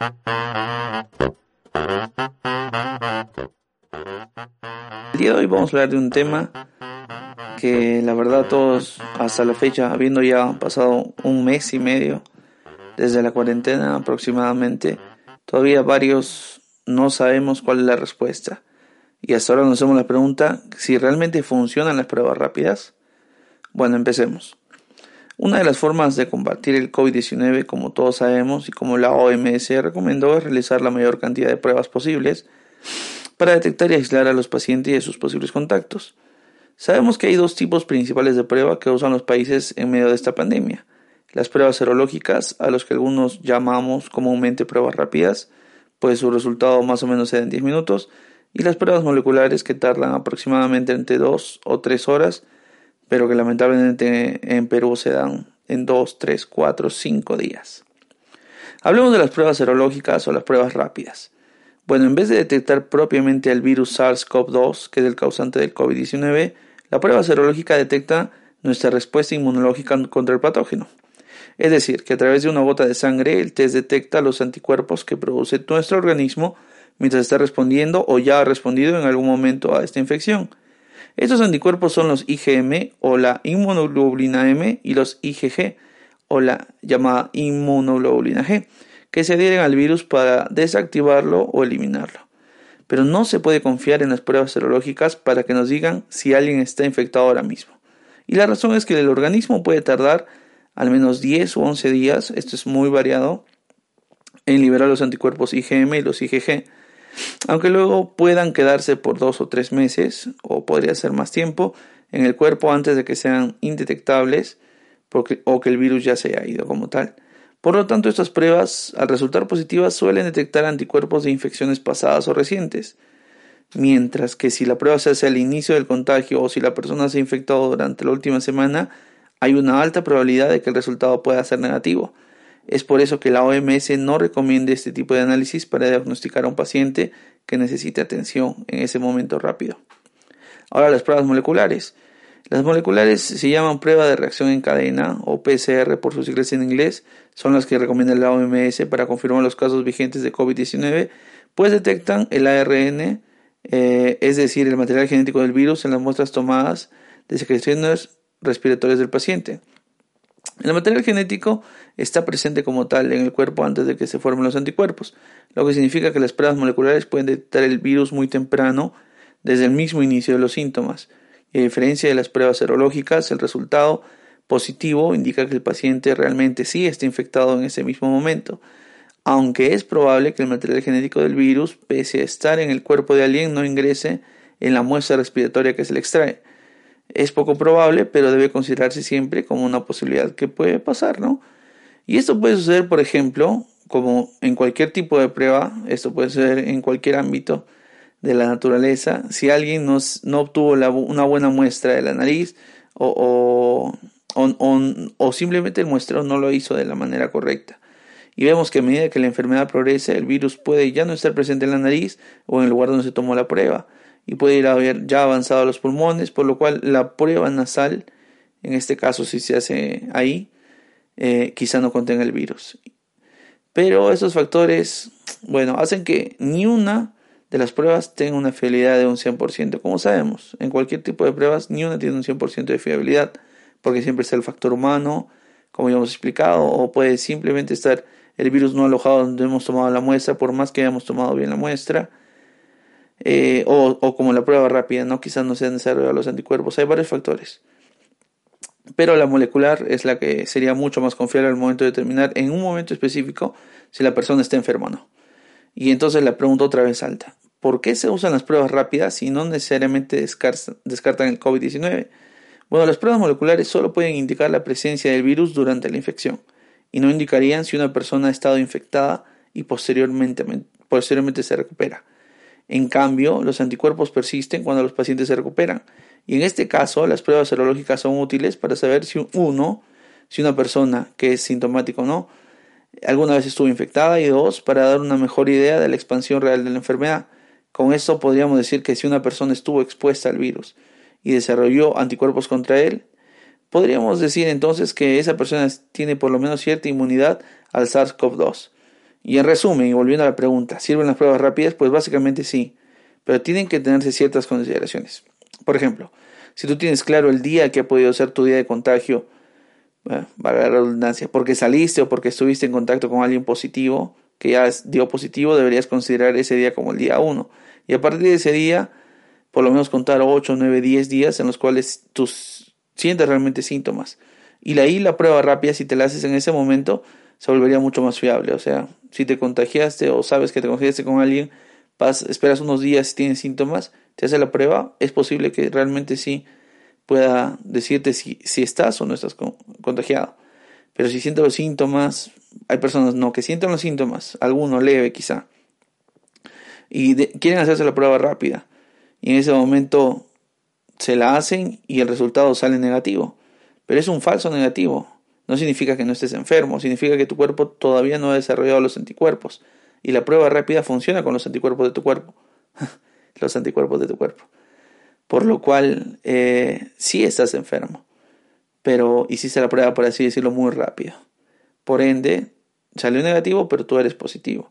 El día de hoy vamos a hablar de un tema que la verdad todos hasta la fecha, habiendo ya pasado un mes y medio desde la cuarentena aproximadamente, todavía varios no sabemos cuál es la respuesta. Y hasta ahora nos hacemos la pregunta si realmente funcionan las pruebas rápidas. Bueno, empecemos. Una de las formas de combatir el COVID-19, como todos sabemos y como la OMS recomendó, es realizar la mayor cantidad de pruebas posibles para detectar y aislar a los pacientes y a sus posibles contactos. Sabemos que hay dos tipos principales de prueba que usan los países en medio de esta pandemia. Las pruebas serológicas, a los que algunos llamamos comúnmente pruebas rápidas, pues su resultado más o menos se da en 10 minutos, y las pruebas moleculares que tardan aproximadamente entre 2 o 3 horas pero que lamentablemente en Perú se dan en 2, 3, 4, 5 días. Hablemos de las pruebas serológicas o las pruebas rápidas. Bueno, en vez de detectar propiamente el virus SARS-CoV-2, que es el causante del COVID-19, la prueba serológica detecta nuestra respuesta inmunológica contra el patógeno. Es decir, que a través de una gota de sangre el test detecta los anticuerpos que produce nuestro organismo mientras está respondiendo o ya ha respondido en algún momento a esta infección. Estos anticuerpos son los IgM o la inmunoglobulina M y los IgG o la llamada inmunoglobulina G, que se adhieren al virus para desactivarlo o eliminarlo. Pero no se puede confiar en las pruebas serológicas para que nos digan si alguien está infectado ahora mismo. Y la razón es que el organismo puede tardar al menos 10 o 11 días, esto es muy variado, en liberar los anticuerpos IgM y los IgG, aunque luego puedan quedarse por dos o tres meses, o podría ser más tiempo, en el cuerpo antes de que sean indetectables o que el virus ya se haya ido como tal. Por lo tanto, estas pruebas, al resultar positivas, suelen detectar anticuerpos de infecciones pasadas o recientes, mientras que si la prueba se hace al inicio del contagio o si la persona se ha infectado durante la última semana, hay una alta probabilidad de que el resultado pueda ser negativo. Es por eso que la OMS no recomienda este tipo de análisis para diagnosticar a un paciente que necesite atención en ese momento rápido. Ahora las pruebas moleculares. Las moleculares se llaman prueba de reacción en cadena o PCR por sus siglas en inglés, son las que recomienda la OMS para confirmar los casos vigentes de COVID-19, pues detectan el ARN, eh, es decir, el material genético del virus en las muestras tomadas de secreciones respiratorias del paciente. El material genético está presente como tal en el cuerpo antes de que se formen los anticuerpos, lo que significa que las pruebas moleculares pueden detectar el virus muy temprano, desde el mismo inicio de los síntomas. Y a diferencia de las pruebas serológicas, el resultado positivo indica que el paciente realmente sí está infectado en ese mismo momento, aunque es probable que el material genético del virus, pese a estar en el cuerpo de alguien, no ingrese en la muestra respiratoria que se le extrae. Es poco probable, pero debe considerarse siempre como una posibilidad que puede pasar, ¿no? Y esto puede suceder, por ejemplo, como en cualquier tipo de prueba, esto puede suceder en cualquier ámbito de la naturaleza, si alguien no, obtuvo una buena muestra de la nariz o, o, simplemente el muestreo no lo hizo de la manera correcta. Y vemos que a medida que la enfermedad progresa, el virus puede ya no estar presente en la nariz o en el lugar donde se tomó la prueba y puede ir a ver ya avanzado a los pulmones, por lo cual la prueba nasal, en este caso si se hace ahí, eh, quizá no contenga el virus. Pero estos factores, bueno, hacen que ni una de las pruebas tenga una fiabilidad de un 100%. Como sabemos, en cualquier tipo de pruebas, ni una tiene un 100% de fiabilidad, porque siempre está el factor humano, como ya hemos explicado, o puede simplemente estar el virus no alojado donde hemos tomado la muestra, por más que hayamos tomado bien la muestra. Eh, o, como la prueba rápida, ¿no? Quizás no sean necesarios los anticuerpos. Hay varios factores. Pero la molecular es la que sería mucho más confiable al momento de determinar en un momento específico si la persona está enferma o no. Y entonces la pregunta otra vez alta. ¿Por qué se usan las pruebas rápidas si no necesariamente descartan el COVID-19? Bueno, las pruebas moleculares solo pueden indicar la presencia del virus durante la infección. y no indicarían si una persona ha estado infectada y posteriormente, posteriormente se recupera. En cambio, los anticuerpos persisten cuando los pacientes se recuperan. Y en este caso, las pruebas serológicas son útiles para saber si uno, si una persona que es sintomática o no, alguna vez estuvo infectada y dos, para dar una mejor idea de la expansión real de la enfermedad. Con esto podríamos decir que si una persona estuvo expuesta al virus y desarrolló anticuerpos contra él, podríamos decir entonces que esa persona tiene por lo menos cierta inmunidad al SARS-CoV-2. Y en resumen, y volviendo a la pregunta, ¿sirven las pruebas rápidas? Pues básicamente sí, pero tienen que tenerse ciertas consideraciones. Por ejemplo, si tú tienes claro el día que ha podido ser tu día de contagio, va a la redundancia, porque saliste o porque estuviste en contacto con alguien positivo, que ya dio positivo, deberías considerar ese día como el día 1. Y a partir de ese día, por lo menos contar 8, 9, 10 días en los cuales tú sientes realmente síntomas. Y ahí la prueba rápida, si te la haces en ese momento, se volvería mucho más fiable. O sea, si te contagiaste o sabes que te contagiaste con alguien, esperas unos días si tienes síntomas, te hace la prueba, es posible que realmente sí pueda decirte si, si estás o no estás contagiado. Pero si sientes los síntomas, hay personas no que sienten los síntomas, alguno leve quizá, y quieren hacerse la prueba rápida. Y en ese momento se la hacen y el resultado sale negativo. Pero es un falso negativo. No significa que no estés enfermo, significa que tu cuerpo todavía no ha desarrollado los anticuerpos. Y la prueba rápida funciona con los anticuerpos de tu cuerpo. los anticuerpos de tu cuerpo. Por lo cual, eh, sí estás enfermo. Pero hiciste la prueba, por así decirlo, muy rápido. Por ende, salió negativo, pero tú eres positivo.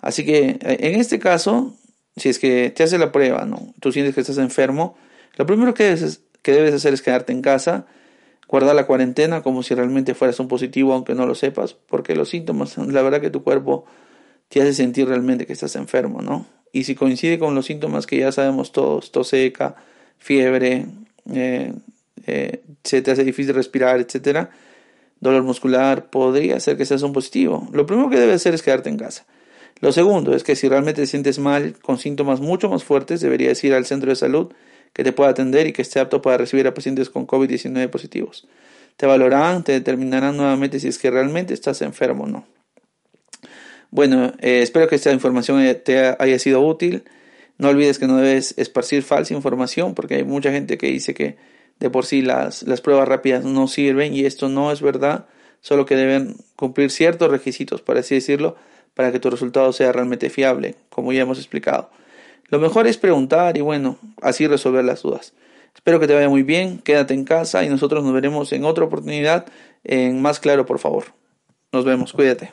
Así que eh, en este caso, si es que te hace la prueba, ¿no? Tú sientes que estás enfermo, lo primero que debes hacer es quedarte en casa guardar la cuarentena como si realmente fueras un positivo aunque no lo sepas, porque los síntomas, la verdad que tu cuerpo te hace sentir realmente que estás enfermo, ¿no? Y si coincide con los síntomas que ya sabemos todos, tos seca, fiebre, eh, eh, se te hace difícil respirar, etcétera, dolor muscular, podría ser que seas un positivo. Lo primero que debes hacer es quedarte en casa. Lo segundo es que si realmente te sientes mal, con síntomas mucho más fuertes, deberías ir al centro de salud que te pueda atender y que esté apto para recibir a pacientes con COVID-19 positivos. Te valorarán, te determinarán nuevamente si es que realmente estás enfermo o no. Bueno, eh, espero que esta información te haya sido útil. No olvides que no debes esparcir falsa información porque hay mucha gente que dice que de por sí las, las pruebas rápidas no sirven y esto no es verdad, solo que deben cumplir ciertos requisitos, para así decirlo, para que tu resultado sea realmente fiable, como ya hemos explicado. Lo mejor es preguntar y bueno, así resolver las dudas. Espero que te vaya muy bien, quédate en casa y nosotros nos veremos en otra oportunidad en Más Claro, por favor. Nos vemos, cuídate.